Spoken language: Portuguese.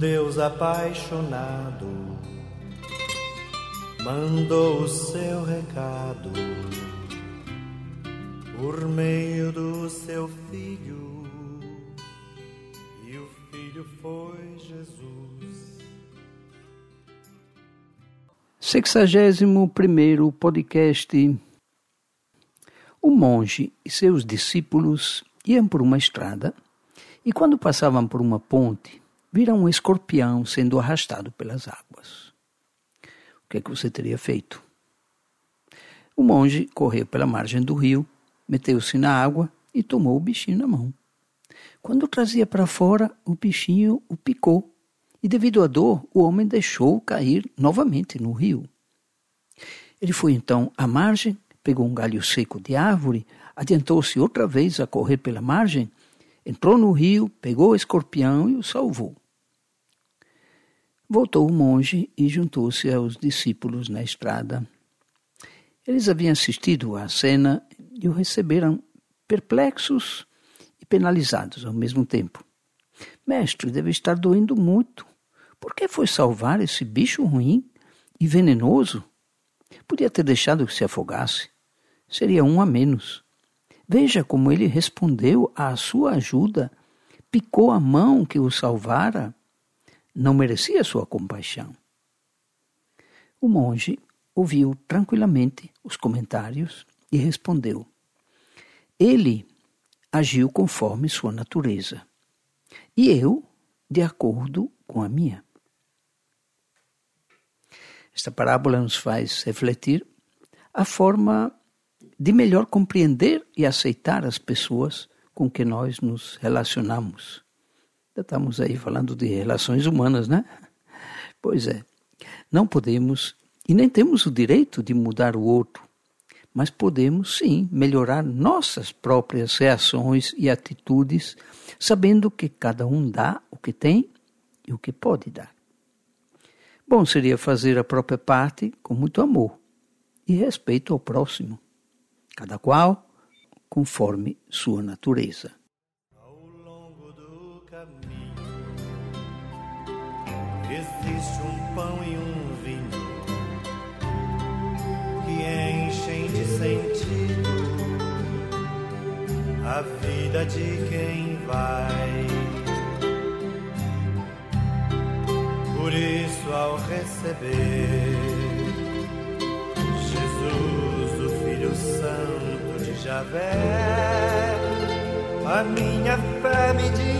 Deus apaixonado mandou o seu recado por meio do seu filho, e o filho foi Jesus. Sexagésimo primeiro podcast. O monge e seus discípulos iam por uma estrada e quando passavam por uma ponte, viram um escorpião sendo arrastado pelas águas. O que é que você teria feito? O monge correu pela margem do rio, meteu-se na água e tomou o bichinho na mão. Quando trazia para fora, o bichinho o picou e, devido à dor, o homem deixou cair novamente no rio. Ele foi então à margem, pegou um galho seco de árvore, adiantou-se outra vez a correr pela margem, entrou no rio, pegou o escorpião e o salvou. Voltou o monge e juntou-se aos discípulos na estrada. Eles haviam assistido à cena e o receberam perplexos e penalizados ao mesmo tempo. Mestre, deve estar doendo muito. Por que foi salvar esse bicho ruim e venenoso? Podia ter deixado que se afogasse. Seria um a menos. Veja como ele respondeu à sua ajuda. Picou a mão que o salvara não merecia sua compaixão. O monge ouviu tranquilamente os comentários e respondeu: Ele agiu conforme sua natureza, e eu de acordo com a minha. Esta parábola nos faz refletir a forma de melhor compreender e aceitar as pessoas com que nós nos relacionamos. Estamos aí falando de relações humanas, né? Pois é. Não podemos e nem temos o direito de mudar o outro, mas podemos sim melhorar nossas próprias reações e atitudes, sabendo que cada um dá o que tem e o que pode dar. Bom seria fazer a própria parte com muito amor e respeito ao próximo, cada qual conforme sua natureza. Existe um pão e um vinho que enchem de sentido a vida de quem vai. Por isso, ao receber Jesus, o Filho Santo de Javé, a minha fé me diz